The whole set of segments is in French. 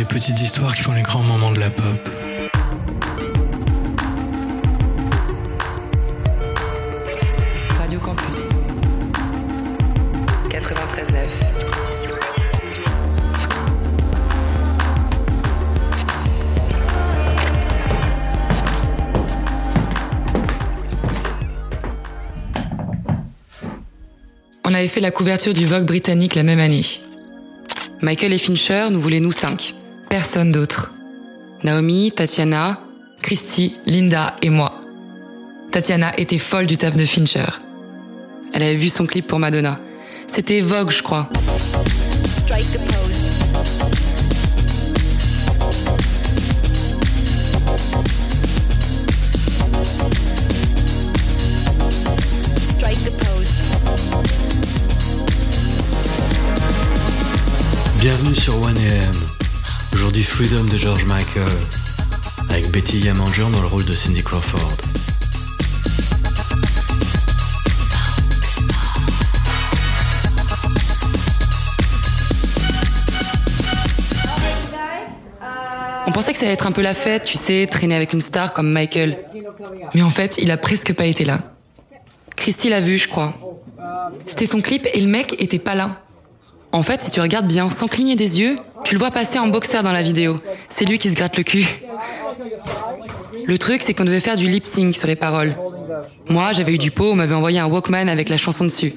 Les petites histoires qui font les grands moments de la pop. Radio Campus 93.9 On avait fait la couverture du Vogue britannique la même année. Michael et Fincher nous voulaient nous cinq. Personne d'autre. Naomi, Tatiana, Christy, Linda et moi. Tatiana était folle du taf de Fincher. Elle avait vu son clip pour Madonna. C'était Vogue, je crois. Freedom de George Michael. Avec Betty Yamanger dans le rôle de Cindy Crawford. On pensait que ça allait être un peu la fête, tu sais, traîner avec une star comme Michael. Mais en fait, il a presque pas été là. Christy l'a vu, je crois. C'était son clip et le mec était pas là. En fait, si tu regardes bien, sans cligner des yeux, tu le vois passer en boxer dans la vidéo. C'est lui qui se gratte le cul. Le truc, c'est qu'on devait faire du lip sync sur les paroles. Moi, j'avais eu du pot, on m'avait envoyé un Walkman avec la chanson dessus.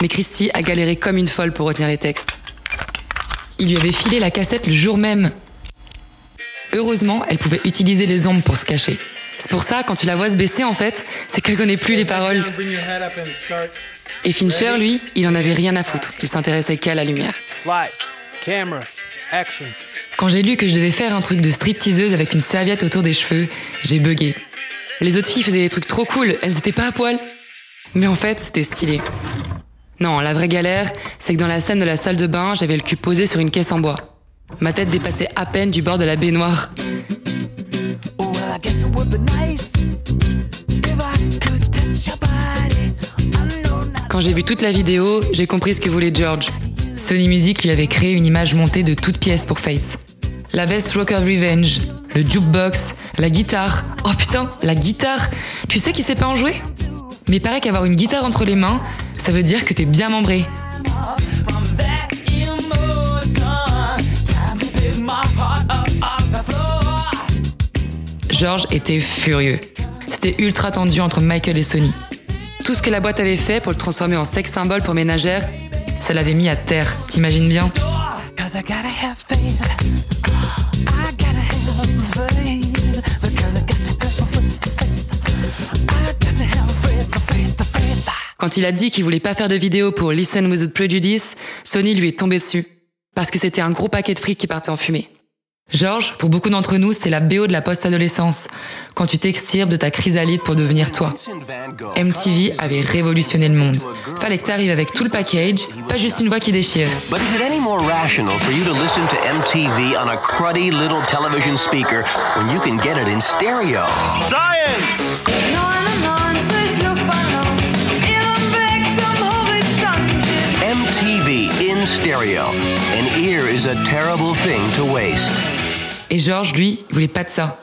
Mais Christy a galéré comme une folle pour retenir les textes. Il lui avait filé la cassette le jour même. Heureusement, elle pouvait utiliser les ombres pour se cacher. C'est pour ça, quand tu la vois se baisser, en fait, c'est qu'elle connaît plus les paroles. Et Fincher, lui, il en avait rien à foutre. Il s'intéressait qu'à la lumière. Lights, camera, action. Quand j'ai lu que je devais faire un truc de stripteaseuse avec une serviette autour des cheveux, j'ai bugué. Les autres filles faisaient des trucs trop cool, elles étaient pas à poil. Mais en fait, c'était stylé. Non, la vraie galère, c'est que dans la scène de la salle de bain, j'avais le cul posé sur une caisse en bois. Ma tête dépassait à peine du bord de la baignoire. Well, J'ai vu toute la vidéo, j'ai compris ce que voulait George. Sony Music lui avait créé une image montée de toutes pièces pour Face. La veste Rocker Revenge, le jukebox, la guitare. Oh putain, la guitare Tu sais qui sait pas en jouer? Mais paraît qu'avoir une guitare entre les mains, ça veut dire que t'es bien membré. George était furieux. C'était ultra tendu entre Michael et Sony. Tout ce que la boîte avait fait pour le transformer en sex symbole pour ménagère, ça l'avait mis à terre, t'imagines bien? Quand il a dit qu'il voulait pas faire de vidéo pour Listen Without Prejudice, Sony lui est tombé dessus. Parce que c'était un gros paquet de fric qui partait en fumée. George, pour beaucoup d'entre nous, c'est la BO de la post-adolescence, quand tu t'extirpes de ta chrysalide pour devenir toi. MTV avait révolutionné le monde. Fallait que t'arrives avec tout le package, pas juste une voix qui déchire. But is it any more rational for you to listen to MTV on a cruddy little television speaker when you can get it in stereo? Science! 99 Luftballons, ihrem Weg zum Horizont. MTV in stereo. An ear is a terrible thing to waste. Et George, lui, il voulait pas de ça.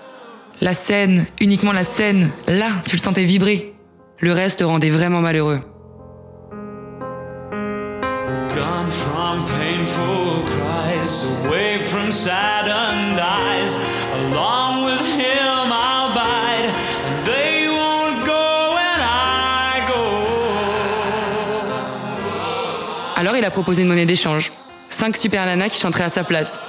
La scène, uniquement la scène, là, tu le sentais vibrer. Le reste le rendait vraiment malheureux. Gone from painful cries, away from saddened eyes. Along with him, I'll bide, and they won't go when I go. Alors il a proposé une monnaie d'échange. Cinq super nanas qui chanteraient à sa place.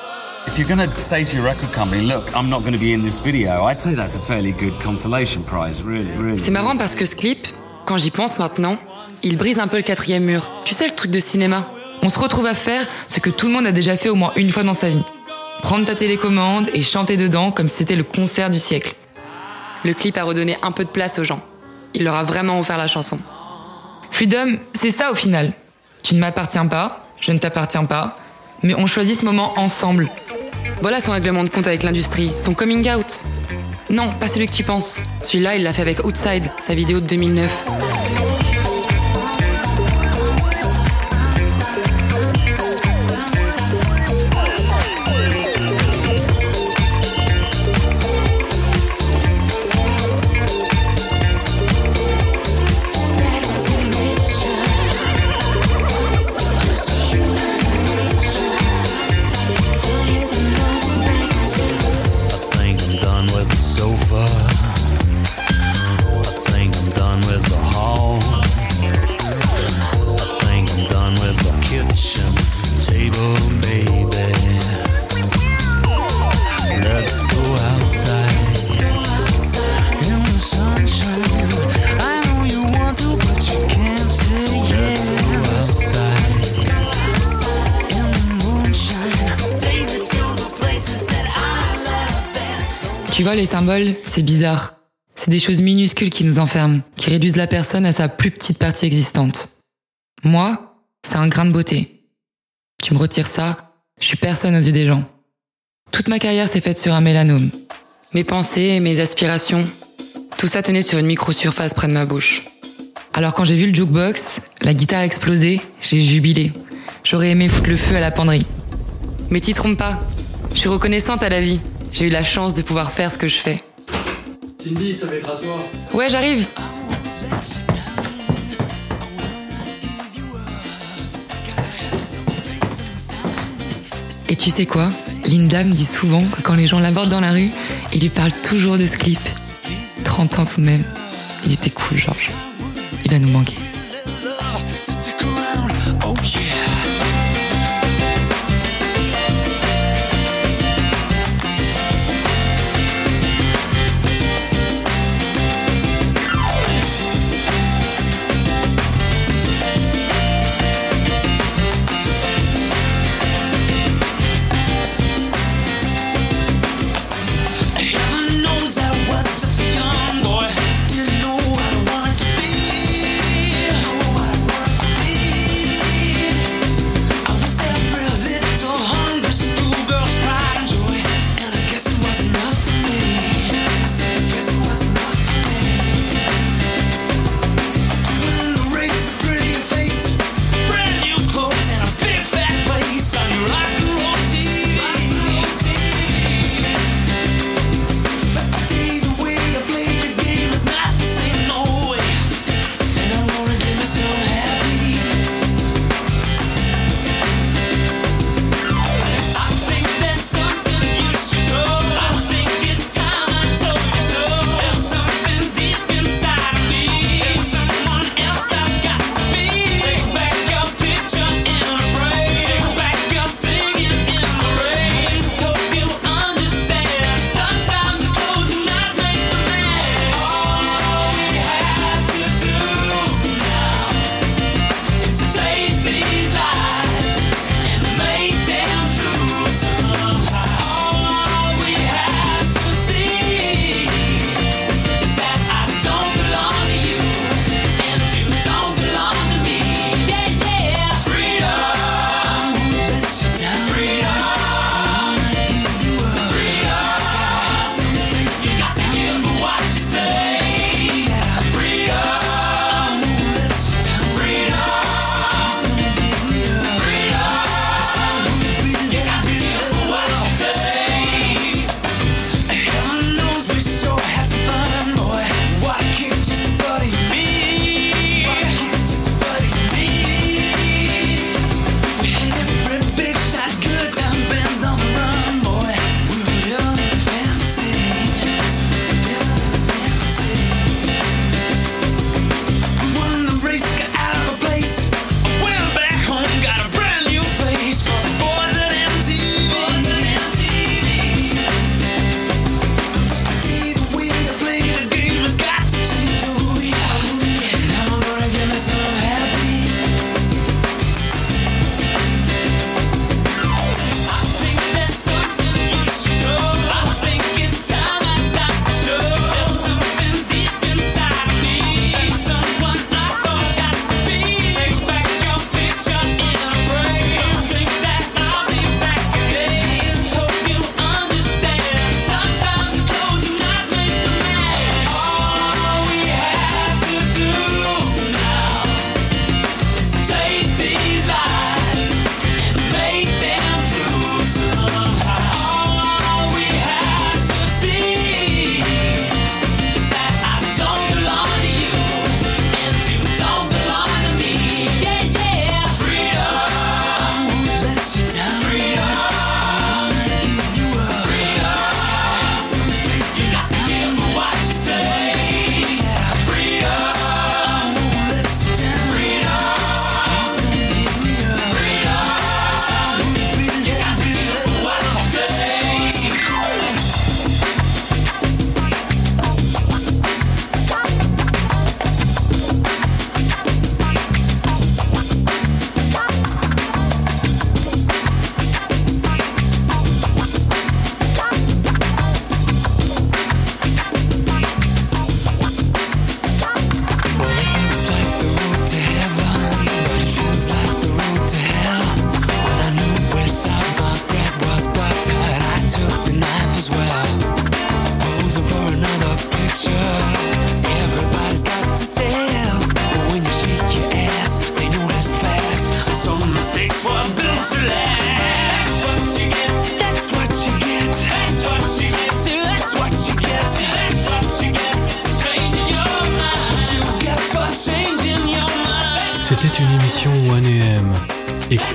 If you're going to say to your record company, look, I'm not going to be in this video, I'd say that's a fairly good consolation prize, really. really. C'est marrant parce que ce clip, quand j'y pense maintenant, il brise un peu le quatrième mur. Tu sais le truc de cinéma On se retrouve à faire ce que tout le monde a déjà fait au moins une fois dans sa vie. Prendre ta télécommande et chanter dedans comme si c'était le concert du siècle. Le clip a redonné un peu de place aux gens. Il leur a vraiment offert la chanson. Freedom, c'est ça au final. Tu ne m'appartiens pas, je ne t'appartiens pas, mais on choisit ce moment ensemble. Voilà son règlement de compte avec l'industrie, son coming out. Non, pas celui que tu penses. Celui-là, il l'a fait avec Outside, sa vidéo de 2009. Les symboles, c'est bizarre. C'est des choses minuscules qui nous enferment, qui réduisent la personne à sa plus petite partie existante. Moi, c'est un grain de beauté. Tu me retires ça, je suis personne aux yeux des gens. Toute ma carrière s'est faite sur un mélanome. Mes pensées, mes aspirations, tout ça tenait sur une micro-surface près de ma bouche. Alors quand j'ai vu le jukebox, la guitare exploser, j'ai jubilé. J'aurais aimé foutre le feu à la penderie. Mais t'y trompe pas, je suis reconnaissante à la vie. J'ai eu la chance de pouvoir faire ce que je fais. Cindy, ça va être à toi. Ouais, j'arrive. Et tu sais quoi? Linda me dit souvent que quand les gens l'abordent dans la rue, ils lui parlent toujours de ce clip. 30 ans tout de même. Il était cool, Georges. Il va nous manquer.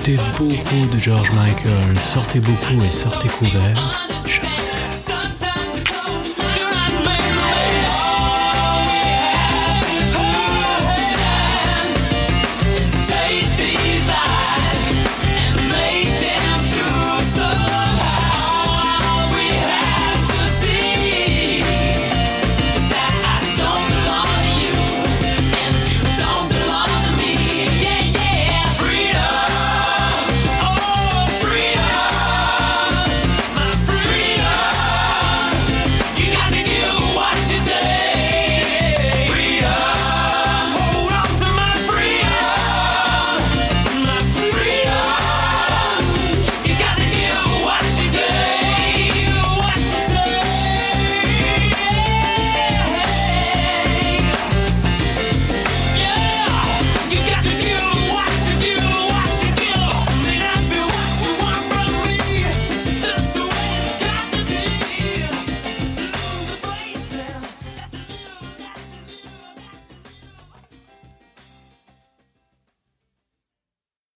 écoutez beaucoup de George Michael, sortez beaucoup et sortez couvert. Je vous.